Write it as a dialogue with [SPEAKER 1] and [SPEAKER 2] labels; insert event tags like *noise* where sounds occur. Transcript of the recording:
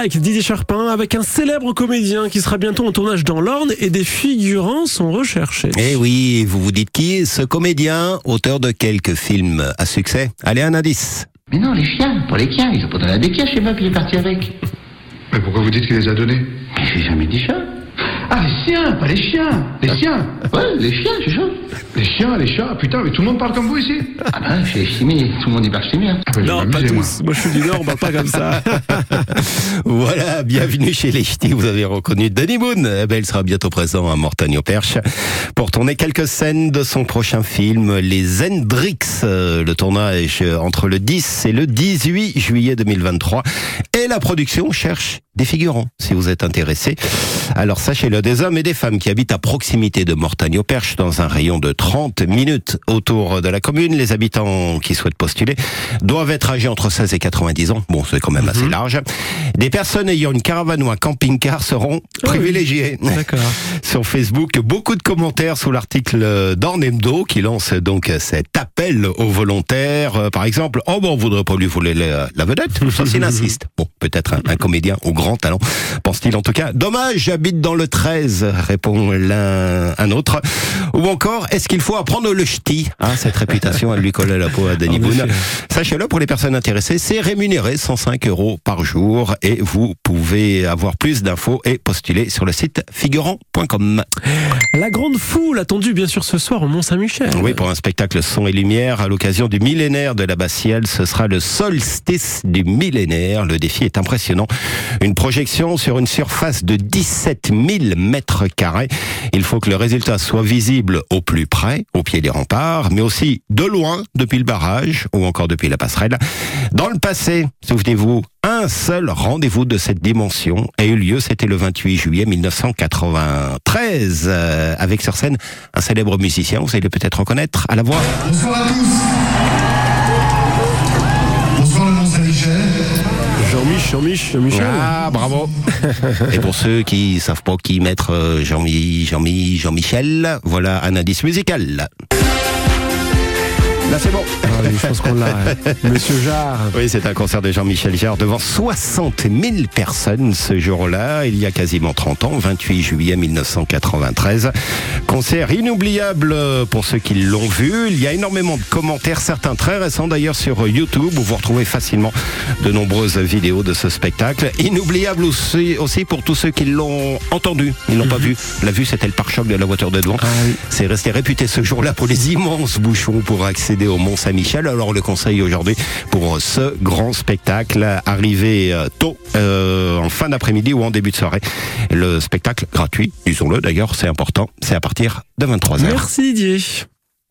[SPEAKER 1] Like, Didier Charpin, avec un célèbre comédien qui sera bientôt en tournage dans l'Orne et des figurants sont recherchés.
[SPEAKER 2] Eh oui, vous vous dites qui est ce comédien, auteur de quelques films à succès? Allez, un indice.
[SPEAKER 3] Mais non, les chiens, pour les chiens, ils ont pas donné des chiens chez moi, puis il est parti avec.
[SPEAKER 4] Mais pourquoi vous dites qu'il les a donnés?
[SPEAKER 3] Mais j'ai jamais dit ça.
[SPEAKER 4] Ah, les chiens, pas les chiens Les chiens *laughs*
[SPEAKER 3] Ouais, les chiens, c'est ça.
[SPEAKER 4] Les chiens, les chats, putain, mais tout le monde parle comme vous ici
[SPEAKER 3] Ah ben, chez Chimie, tout le monde y parle chimie. Hein.
[SPEAKER 4] Ah, je
[SPEAKER 1] Non, pas
[SPEAKER 4] m'amuser, moi.
[SPEAKER 1] tous. Moi, je suis du Nord, on parle pas comme ça. *laughs*
[SPEAKER 2] Voilà, bienvenue chez les Ch'tis. Vous avez reconnu Danny Boone. Eh ben, il sera bientôt présent à Mortagne-au-Perche pour tourner quelques scènes de son prochain film, Les Hendrix. Euh, Le tournage entre le 10 et le 18 juillet 2023. Et la production cherche des figurants, si vous êtes intéressé. Alors sachez-le, des hommes et des femmes qui habitent à proximité de Mortagne-au-Perche, dans un rayon de 30 minutes autour de la commune. Les habitants qui souhaitent postuler doivent être âgés entre 16 et 90 ans. Bon, c'est quand même assez large. Des personnes ayant une caravane ou un camping-car seront
[SPEAKER 1] oui.
[SPEAKER 2] privilégiées.
[SPEAKER 1] D'accord. *laughs*
[SPEAKER 2] Sur Facebook, beaucoup de commentaires sous l'article d'Ornemdo qui lance donc cet appel aux volontaires. Euh, Par exemple, oh bon, on voudrait pas lui voler la, la vedette, ça *laughs* s'il insiste. Bon, peut-être un, un comédien au grand talent, pense-t-il en tout cas. Dommage, j'habite dans le 13, répond l'un un autre. Ou encore, est-ce qu'il faut apprendre le ch'ti? Hein, Cette réputation, elle lui colle à la peau à Danny Boone. Sachez-le, pour les personnes intéressées, c'est rémunéré 105 euros par jour et vous pouvez avoir plus d'infos et postuler sur le site figurant.com.
[SPEAKER 1] La grande foule attendue, bien sûr, ce soir au Mont-Saint-Michel.
[SPEAKER 2] Oui, pour un spectacle son et lumière à l'occasion du millénaire de la Bastielle, ce sera le solstice du millénaire. Le défi est impressionnant. Une projection sur une surface de 17 000 mètres carrés. Il faut que le résultat soit visible au plus près, au pied des remparts, mais aussi de loin, depuis le barrage ou encore depuis la passerelle. Dans le passé, souvenez-vous, un seul rendez-vous de cette dimension a eu lieu, c'était le 28 juillet 1993, euh, avec sur scène un célèbre musicien, vous allez peut-être reconnaître, à la voix.
[SPEAKER 5] Bonsoir à tous.
[SPEAKER 1] Jean-Mich, Jean-Mich, Jean-Michel.
[SPEAKER 2] Ah, bravo *laughs* Et pour ceux qui savent pas qui mettre euh, Jean-Mi, Jean-Mi, Jean-Michel, voilà un indice musical. Là, c'est bon.
[SPEAKER 1] Ah oui, je pense qu'on l'a. hein. Monsieur Jarre.
[SPEAKER 2] Oui, c'est un concert de Jean-Michel Jarre devant 60 000 personnes ce jour-là, il y a quasiment 30 ans, 28 juillet 1993. Concert inoubliable pour ceux qui l'ont vu. Il y a énormément de commentaires, certains très récents d'ailleurs sur YouTube, où vous retrouvez facilement de nombreuses vidéos de ce spectacle. Inoubliable aussi, aussi pour tous ceux qui l'ont entendu. Ils l'ont pas vu. La vue, c'était le pare-choc de la voiture de devant.
[SPEAKER 1] Ah oui.
[SPEAKER 2] C'est resté réputé ce jour-là pour les immenses bouchons pour accéder au Mont Saint-Michel. Alors le conseil aujourd'hui pour ce grand spectacle arrivé euh, tôt euh, en fin d'après-midi ou en début de soirée. Le spectacle gratuit, disons-le d'ailleurs, c'est important, c'est à partir de 23h.
[SPEAKER 1] Merci Didier.